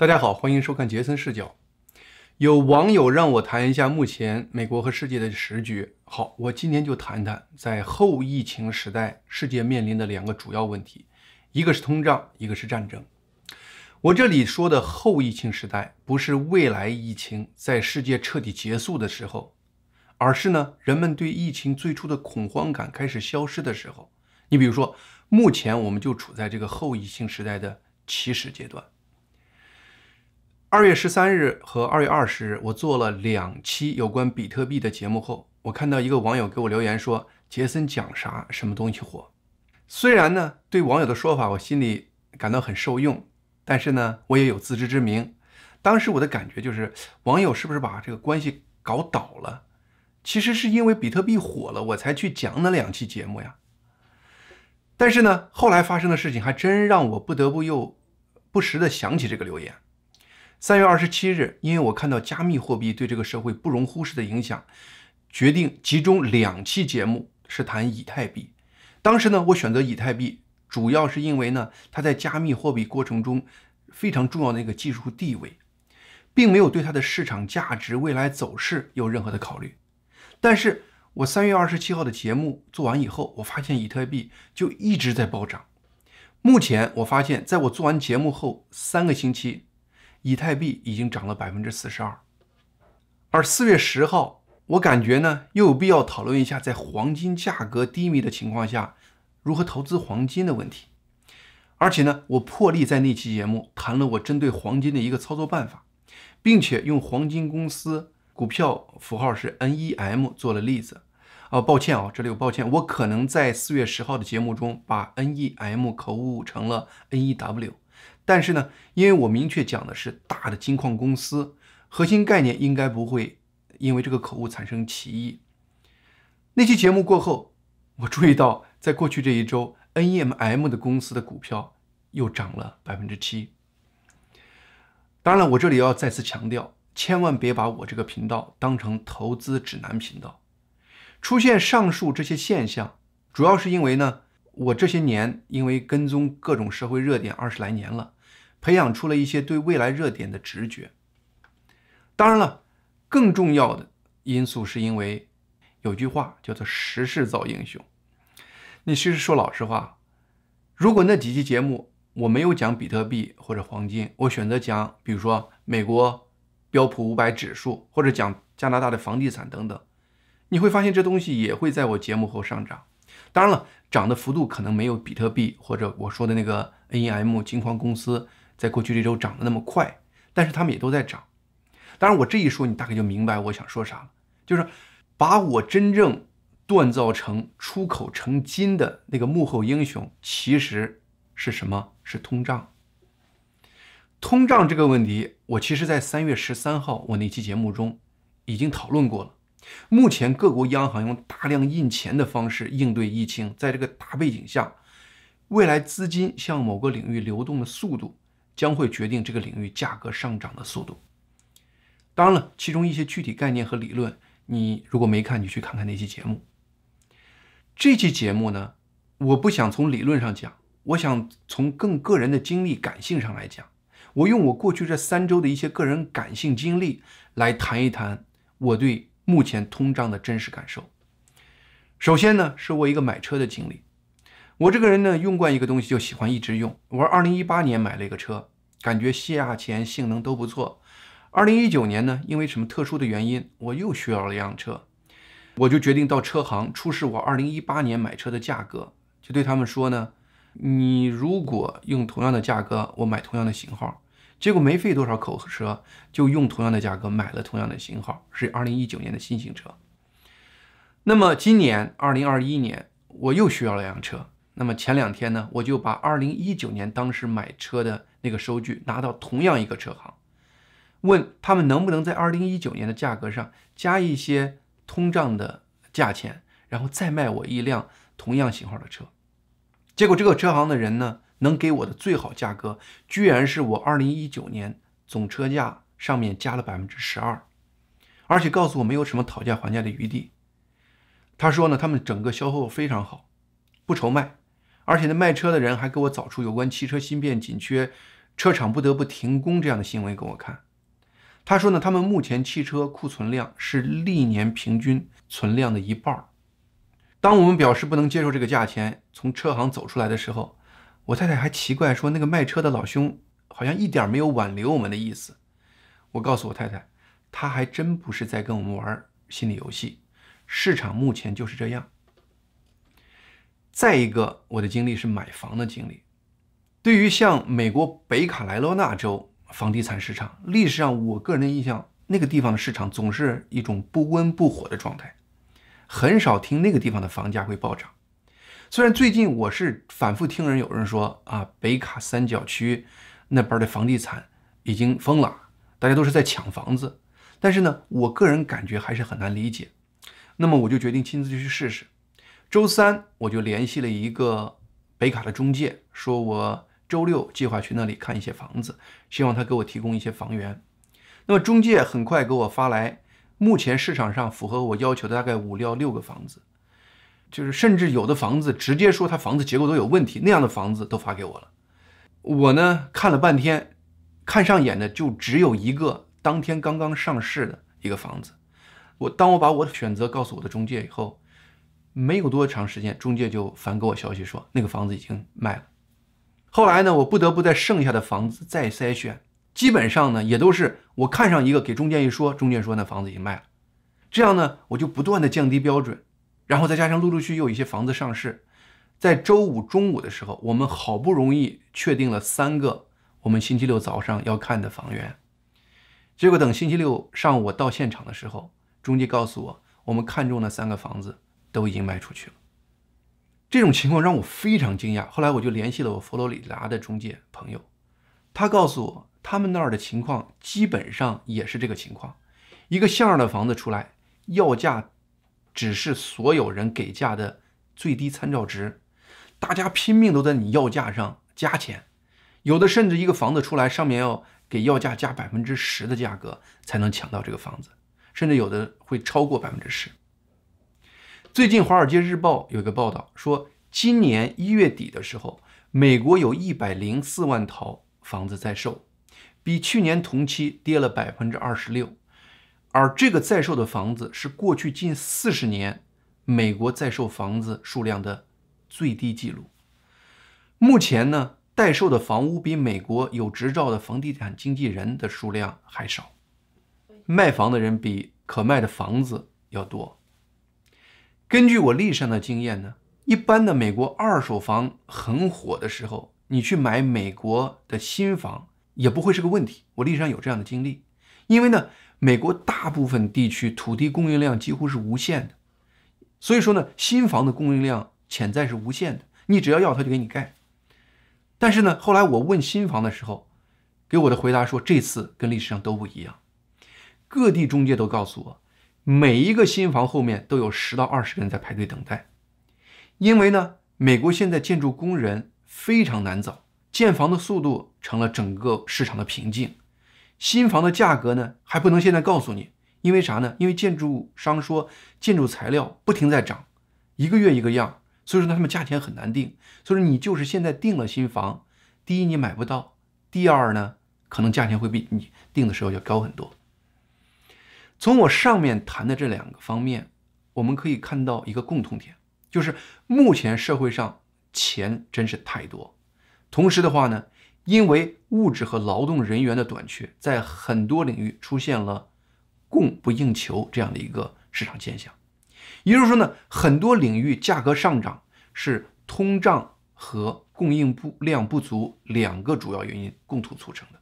大家好，欢迎收看杰森视角。有网友让我谈一下目前美国和世界的时局。好，我今天就谈谈在后疫情时代世界面临的两个主要问题，一个是通胀，一个是战争。我这里说的后疫情时代，不是未来疫情在世界彻底结束的时候，而是呢人们对疫情最初的恐慌感开始消失的时候。你比如说，目前我们就处在这个后疫情时代的起始阶段。二月十三日和二月二十日，我做了两期有关比特币的节目后，我看到一个网友给我留言说：“杰森讲啥？什么东西火？”虽然呢，对网友的说法我心里感到很受用，但是呢，我也有自知之明。当时我的感觉就是，网友是不是把这个关系搞倒了？其实是因为比特币火了，我才去讲那两期节目呀。但是呢，后来发生的事情还真让我不得不又不时的想起这个留言。三月二十七日，因为我看到加密货币对这个社会不容忽视的影响，决定集中两期节目是谈以太币。当时呢，我选择以太币，主要是因为呢，它在加密货币过程中非常重要的一个技术地位，并没有对它的市场价值、未来走势有任何的考虑。但是我三月二十七号的节目做完以后，我发现以太币就一直在暴涨。目前我发现，在我做完节目后三个星期。以太币已经涨了百分之四十二，而四月十号，我感觉呢又有必要讨论一下，在黄金价格低迷的情况下，如何投资黄金的问题。而且呢，我破例在那期节目谈了我针对黄金的一个操作办法，并且用黄金公司股票符号是 NEM 做了例子。啊，抱歉啊，这里有抱歉，我可能在四月十号的节目中把 NEM 口误成了 NEW。但是呢，因为我明确讲的是大的金矿公司，核心概念应该不会因为这个口误产生歧义。那期节目过后，我注意到，在过去这一周，NEMM 的公司的股票又涨了百分之七。当然了，我这里要再次强调，千万别把我这个频道当成投资指南频道。出现上述这些现象，主要是因为呢，我这些年因为跟踪各种社会热点二十来年了。培养出了一些对未来热点的直觉。当然了，更重要的因素是因为有句话叫做“时势造英雄”。你其实说老实话，如果那几期节目我没有讲比特币或者黄金，我选择讲比如说美国标普五百指数或者讲加拿大的房地产等等，你会发现这东西也会在我节目后上涨。当然了，涨的幅度可能没有比特币或者我说的那个 NEM 金矿公司。在过去这周涨得那么快，但是他们也都在涨。当然，我这一说，你大概就明白我想说啥了，就是把我真正锻造成出口成金的那个幕后英雄，其实是什么？是通胀。通胀这个问题，我其实在三月十三号我那期节目中已经讨论过了。目前各国央行用大量印钱的方式应对疫情，在这个大背景下，未来资金向某个领域流动的速度。将会决定这个领域价格上涨的速度。当然了，其中一些具体概念和理论，你如果没看，你去看看那期节目。这期节目呢，我不想从理论上讲，我想从更个人的经历感性上来讲。我用我过去这三周的一些个人感性经历来谈一谈我对目前通胀的真实感受。首先呢，是我一个买车的经历。我这个人呢，用惯一个东西就喜欢一直用。我二零一八年买了一个车，感觉价钱、性能都不错。二零一九年呢，因为什么特殊的原因，我又需要了一辆车，我就决定到车行出示我二零一八年买车的价格，就对他们说呢：“你如果用同样的价格，我买同样的型号。”结果没费多少口舌，就用同样的价格买了同样的型号，是二零一九年的新型车。那么今年二零二一年，我又需要了辆车。那么前两天呢，我就把二零一九年当时买车的那个收据拿到同样一个车行，问他们能不能在二零一九年的价格上加一些通胀的价钱，然后再卖我一辆同样型号的车。结果这个车行的人呢，能给我的最好价格，居然是我二零一九年总车价上面加了百分之十二，而且告诉我没有什么讨价还价的余地。他说呢，他们整个销售非常好，不愁卖。而且呢，卖车的人还给我找出有关汽车芯片紧缺车厂不得不停工这样的新闻给我看。他说呢，他们目前汽车库存量是历年平均存量的一半儿。当我们表示不能接受这个价钱，从车行走出来的时候，我太太还奇怪说，那个卖车的老兄好像一点没有挽留我们的意思。我告诉我太太，他还真不是在跟我们玩心理游戏，市场目前就是这样。再一个，我的经历是买房的经历。对于像美国北卡莱罗来纳州房地产市场，历史上我个人的印象，那个地方的市场总是一种不温不火的状态，很少听那个地方的房价会暴涨。虽然最近我是反复听人有人说啊，北卡三角区那边的房地产已经疯了，大家都是在抢房子，但是呢，我个人感觉还是很难理解。那么我就决定亲自去试试。周三我就联系了一个北卡的中介，说我周六计划去那里看一些房子，希望他给我提供一些房源。那么中介很快给我发来目前市场上符合我要求的大概五到六个房子，就是甚至有的房子直接说他房子结构都有问题，那样的房子都发给我了。我呢看了半天，看上眼的就只有一个当天刚刚上市的一个房子。我当我把我的选择告诉我的中介以后。没有多长时间，中介就反给我消息说那个房子已经卖了。后来呢，我不得不在剩下的房子再筛选，基本上呢也都是我看上一个给中介一说，中介说那房子已经卖了。这样呢，我就不断的降低标准，然后再加上陆陆续续有一些房子上市，在周五中午的时候，我们好不容易确定了三个我们星期六早上要看的房源。结果等星期六上午我到现场的时候，中介告诉我，我们看中的三个房子。都已经卖出去了，这种情况让我非常惊讶。后来我就联系了我佛罗里达的中介朋友，他告诉我，他们那儿的情况基本上也是这个情况。一个像样的房子出来，要价只是所有人给价的最低参照值，大家拼命都在你要价上加钱，有的甚至一个房子出来，上面要给要价加百分之十的价格才能抢到这个房子，甚至有的会超过百分之十。最近《华尔街日报》有一个报道说，今年一月底的时候，美国有一百零四万套房子在售，比去年同期跌了百分之二十六。而这个在售的房子是过去近四十年美国在售房子数量的最低记录。目前呢，待售的房屋比美国有执照的房地产经纪人的数量还少，卖房的人比可卖的房子要多。根据我历史上的经验呢，一般的美国二手房很火的时候，你去买美国的新房也不会是个问题。我历史上有这样的经历，因为呢，美国大部分地区土地供应量几乎是无限的，所以说呢，新房的供应量潜在是无限的，你只要要，他就给你盖。但是呢，后来我问新房的时候，给我的回答说，这次跟历史上都不一样，各地中介都告诉我。每一个新房后面都有十到二十人在排队等待，因为呢，美国现在建筑工人非常难找，建房的速度成了整个市场的瓶颈。新房的价格呢，还不能现在告诉你，因为啥呢？因为建筑商说建筑材料不停在涨，一个月一个样，所以说，他们价钱很难定。所以说你就是现在定了新房，第一你买不到，第二呢，可能价钱会比你定的时候要高很多。从我上面谈的这两个方面，我们可以看到一个共同点，就是目前社会上钱真是太多。同时的话呢，因为物质和劳动人员的短缺，在很多领域出现了供不应求这样的一个市场现象。也就是说呢，很多领域价格上涨是通胀和供应不量不足两个主要原因共同促成的。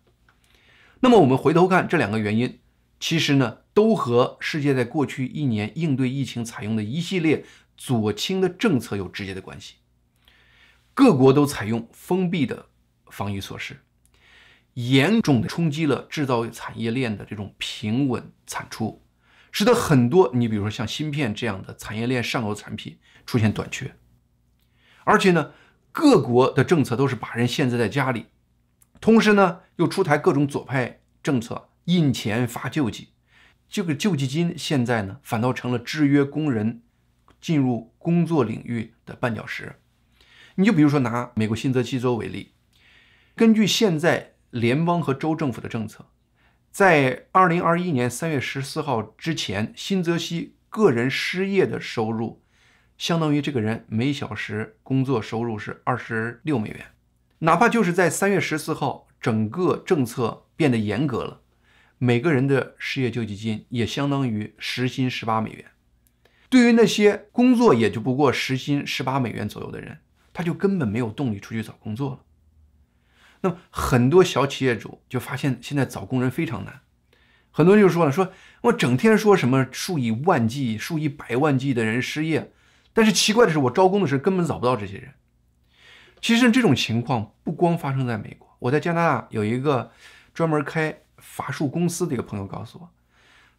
那么我们回头看这两个原因。其实呢，都和世界在过去一年应对疫情采用的一系列左倾的政策有直接的关系。各国都采用封闭的防疫措施，严重的冲击了制造业产业链的这种平稳产出，使得很多你比如说像芯片这样的产业链上游产品出现短缺。而且呢，各国的政策都是把人限制在家里，同时呢，又出台各种左派政策。印钱发救济，这个救济金现在呢，反倒成了制约工人进入工作领域的绊脚石。你就比如说拿美国新泽西州为例，根据现在联邦和州政府的政策。在二零二一年三月十四号之前，新泽西个人失业的收入，相当于这个人每小时工作收入是二十六美元。哪怕就是在三月十四号，整个政策变得严格了，每个人的失业救济金也相当于时薪十八美元。对于那些工作也就不过时薪十八美元左右的人，他就根本没有动力出去找工作了。那么很多小企业主就发现，现在找工人非常难。很多人就说了：“说我整天说什么数以万计、数以百万计的人失业，但是奇怪的是，我招工的时候根本找不到这些人。”其实这种情况不光发生在美国，我在加拿大有一个专门开法术公司的一个朋友告诉我，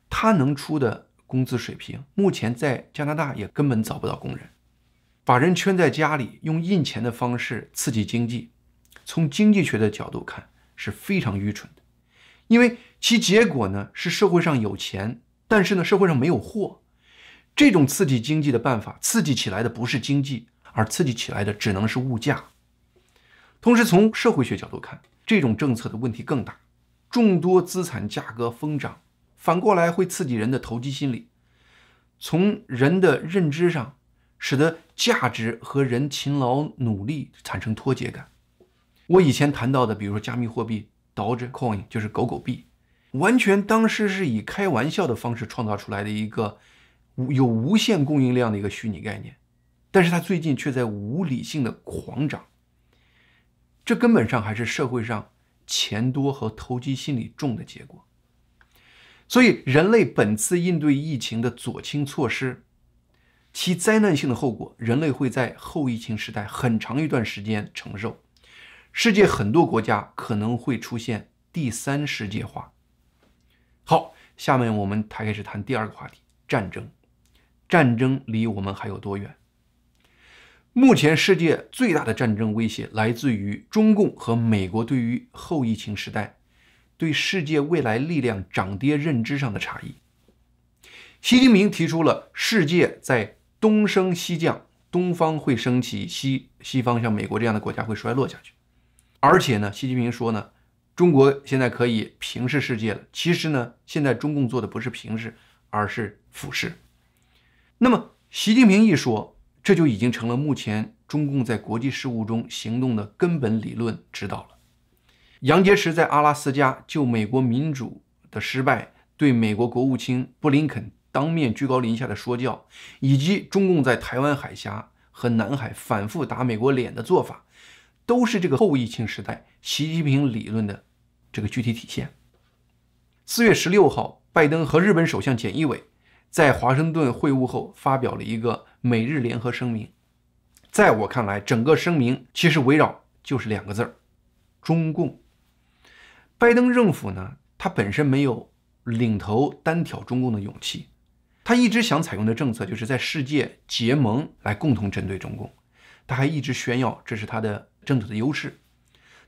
他能出的工资水平，目前在加拿大也根本找不到工人。把人圈在家里，用印钱的方式刺激经济。从经济学的角度看是非常愚蠢的，因为其结果呢是社会上有钱，但是呢社会上没有货。这种刺激经济的办法，刺激起来的不是经济，而刺激起来的只能是物价。同时，从社会学角度看，这种政策的问题更大。众多资产价格疯涨，反过来会刺激人的投机心理，从人的认知上，使得价值和人勤劳努力产生脱节感。我以前谈到的，比如说加密货币 Dogecoin，就是狗狗币，完全当时是以开玩笑的方式创造出来的一个有无限供应量的一个虚拟概念，但是它最近却在无理性的狂涨，这根本上还是社会上钱多和投机心理重的结果。所以，人类本次应对疫情的左倾措施，其灾难性的后果，人类会在后疫情时代很长一段时间承受。世界很多国家可能会出现第三世界化。好，下面我们开始谈第二个话题：战争。战争离我们还有多远？目前世界最大的战争威胁来自于中共和美国对于后疫情时代对世界未来力量涨跌认知上的差异。习近平提出了世界在东升西降，东方会升起，西西方像美国这样的国家会衰落下去。而且呢，习近平说呢，中国现在可以平视世界了。其实呢，现在中共做的不是平视，而是俯视。那么，习近平一说，这就已经成了目前中共在国际事务中行动的根本理论指导了。杨洁篪在阿拉斯加就美国民主的失败，对美国国务卿布林肯当面居高临下的说教，以及中共在台湾海峡和南海反复打美国脸的做法。都是这个后疫情时代习近平理论的这个具体体现。四月十六号，拜登和日本首相菅义伟在华盛顿会晤后发表了一个美日联合声明。在我看来，整个声明其实围绕就是两个字儿：中共。拜登政府呢，他本身没有领头单挑中共的勇气，他一直想采用的政策就是在世界结盟来共同针对中共。他还一直炫耀这是他的。政治的优势，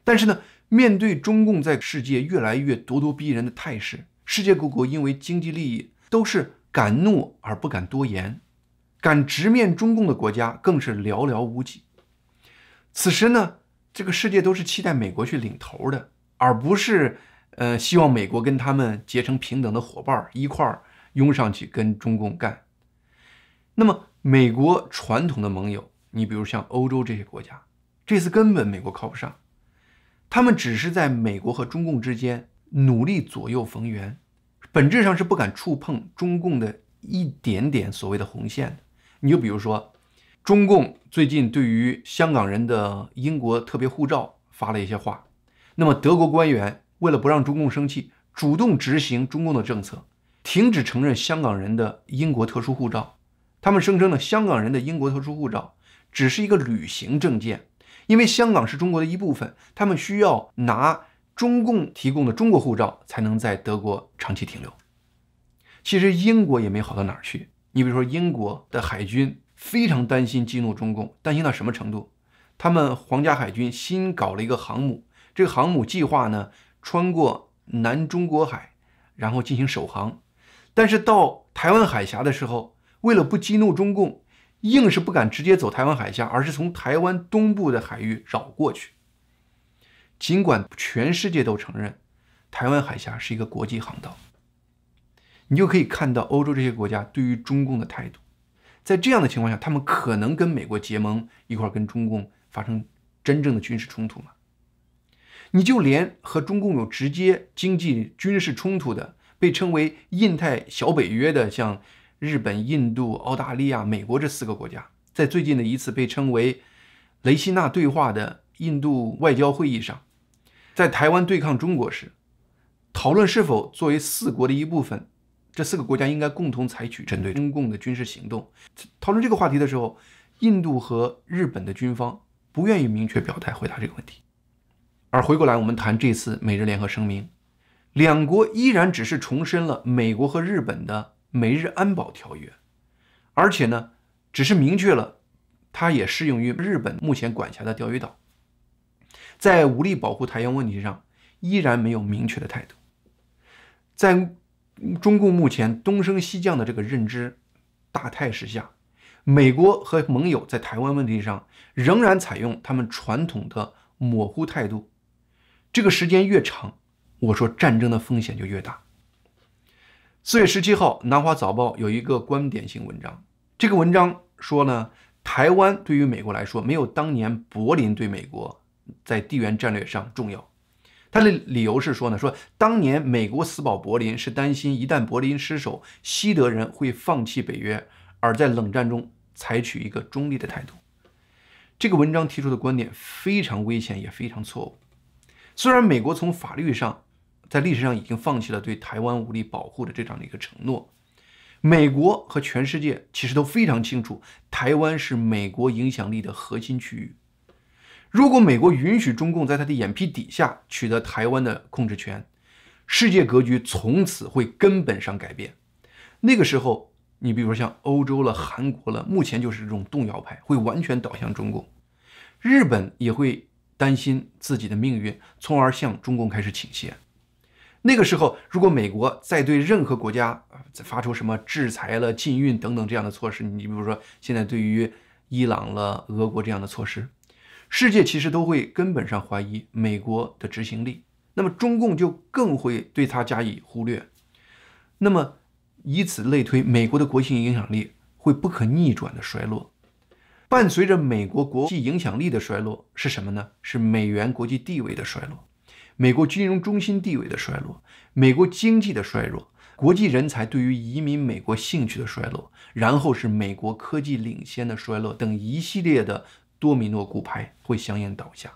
但是呢，面对中共在世界越来越咄咄逼人的态势，世界各国因为经济利益都是敢怒而不敢多言，敢直面中共的国家更是寥寥无几。此时呢，这个世界都是期待美国去领头的，而不是呃希望美国跟他们结成平等的伙伴，一块儿拥上去跟中共干。那么，美国传统的盟友，你比如像欧洲这些国家。这次根本美国靠不上，他们只是在美国和中共之间努力左右逢源，本质上是不敢触碰中共的一点点所谓的红线。你就比如说，中共最近对于香港人的英国特别护照发了一些话，那么德国官员为了不让中共生气，主动执行中共的政策，停止承认香港人的英国特殊护照。他们声称呢，香港人的英国特殊护照只是一个旅行证件。因为香港是中国的一部分，他们需要拿中共提供的中国护照才能在德国长期停留。其实英国也没好到哪儿去。你比如说，英国的海军非常担心激怒中共，担心到什么程度？他们皇家海军新搞了一个航母，这个航母计划呢穿过南中国海，然后进行首航。但是到台湾海峡的时候，为了不激怒中共。硬是不敢直接走台湾海峡，而是从台湾东部的海域绕过去。尽管全世界都承认台湾海峡是一个国际航道，你就可以看到欧洲这些国家对于中共的态度。在这样的情况下，他们可能跟美国结盟，一块跟中共发生真正的军事冲突吗？你就连和中共有直接经济、军事冲突的，被称为印太小北约的，像日本、印度、澳大利亚、美国这四个国家，在最近的一次被称为雷西纳对话的印度外交会议上，在台湾对抗中国时，讨论是否作为四国的一部分，这四个国家应该共同采取针对中共的军事行动。讨论这个话题的时候，印度和日本的军方不愿意明确表态回答这个问题。而回过来，我们谈这次美日联合声明，两国依然只是重申了美国和日本的美日安保条约，而且呢，只是明确了它也适用于日本目前管辖的钓鱼岛，在武力保护台湾问题上依然没有明确的态度。在中共目前东升西降的这个认知大态势下，美国和盟友在台湾问题上仍然采用他们传统的模糊态度。这个时间越长，我说战争的风险就越大。四月十七号，《南华早报》有一个观点性文章，这个文章说呢，台湾对于美国来说没有当年柏林对美国在地缘战略上重要。他的理由是说呢，说当年美国死保柏林是担心一旦柏林失守，西德人会放弃北约，而在冷战中采取一个中立的态度。这个文章提出的观点非常危险，也非常错误。虽然美国从法律上，在历史上已经放弃了对台湾武力保护的这样的一个承诺，美国和全世界其实都非常清楚，台湾是美国影响力的核心区域。如果美国允许中共在他的眼皮底下取得台湾的控制权，世界格局从此会根本上改变。那个时候，你比如说像欧洲了、韩国了，目前就是这种动摇派，会完全倒向中共，日本也会。担心自己的命运，从而向中共开始倾斜。那个时候，如果美国再对任何国家发出什么制裁了、禁运等等这样的措施，你比如说现在对于伊朗了、俄国这样的措施，世界其实都会根本上怀疑美国的执行力。那么中共就更会对它加以忽略。那么以此类推，美国的国际影响力会不可逆转的衰落。伴随着美国国际影响力的衰落是什么呢？是美元国际地位的衰落，美国金融中心地位的衰落，美国经济的衰弱，国际人才对于移民美国兴趣的衰落，然后是美国科技领先的衰落等一系列的多米诺骨牌会相应倒下。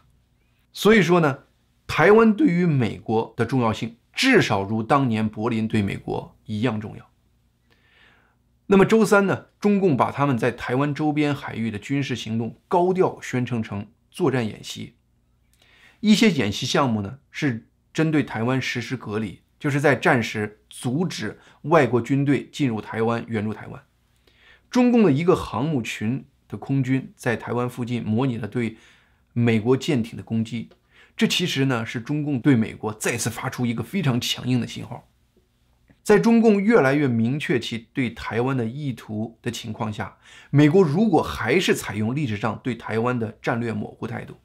所以说呢，台湾对于美国的重要性至少如当年柏林对美国一样重要。那么周三呢？中共把他们在台湾周边海域的军事行动高调宣称成作战演习。一些演习项目呢是针对台湾实施隔离，就是在战时阻止外国军队进入台湾援助台湾。中共的一个航母群的空军在台湾附近模拟了对美国舰艇的攻击，这其实呢是中共对美国再次发出一个非常强硬的信号。在中共越来越明确其对台湾的意图的情况下，美国如果还是采用历史上对台湾的战略模糊态度，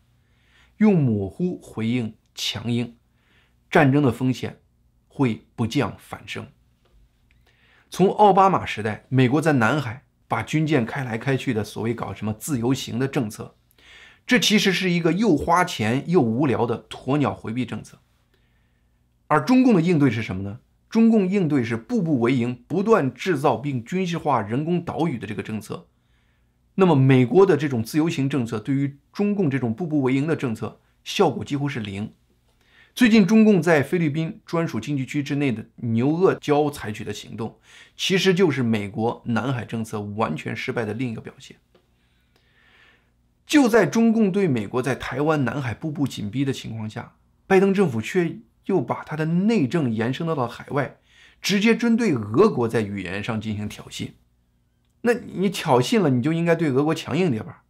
用模糊回应强硬，战争的风险会不降反升。从奥巴马时代，美国在南海把军舰开来开去的所谓搞什么自由行的政策，这其实是一个又花钱又无聊的鸵鸟回避政策。而中共的应对是什么呢？中共应对是步步为营，不断制造并军事化人工岛屿的这个政策。那么，美国的这种自由行政策对于中共这种步步为营的政策效果几乎是零。最近，中共在菲律宾专属经济区之内的牛轭礁采取的行动，其实就是美国南海政策完全失败的另一个表现。就在中共对美国在台湾、南海步步紧逼的情况下，拜登政府却。又把他的内政延伸到了海外，直接针对俄国在语言上进行挑衅。那你挑衅了，你就应该对俄国强硬点吧。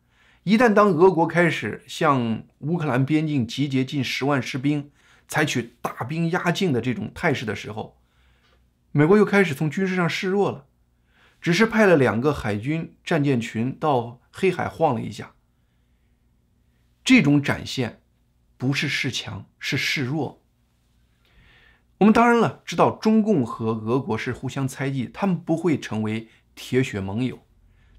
一旦当俄国开始向乌克兰边境集结近十万士兵，采取大兵压境的这种态势的时候，美国又开始从军事上示弱了，只是派了两个海军战舰群到黑海晃了一下。这种展现。不是示强，是示弱。我们当然了，知道中共和俄国是互相猜忌，他们不会成为铁血盟友。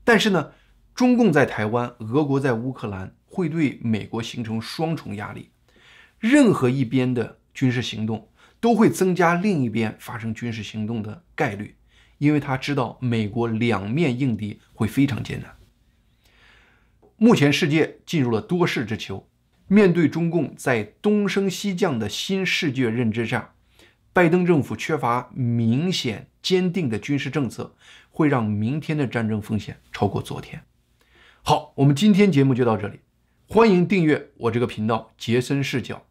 但是呢，中共在台湾，俄国在乌克兰，会对美国形成双重压力。任何一边的军事行动都会增加另一边发生军事行动的概率，因为他知道美国两面应敌会非常艰难。目前世界进入了多事之秋，面对中共在东升西降的新世界认知下。拜登政府缺乏明显坚定的军事政策，会让明天的战争风险超过昨天。好，我们今天节目就到这里，欢迎订阅我这个频道杰森视角。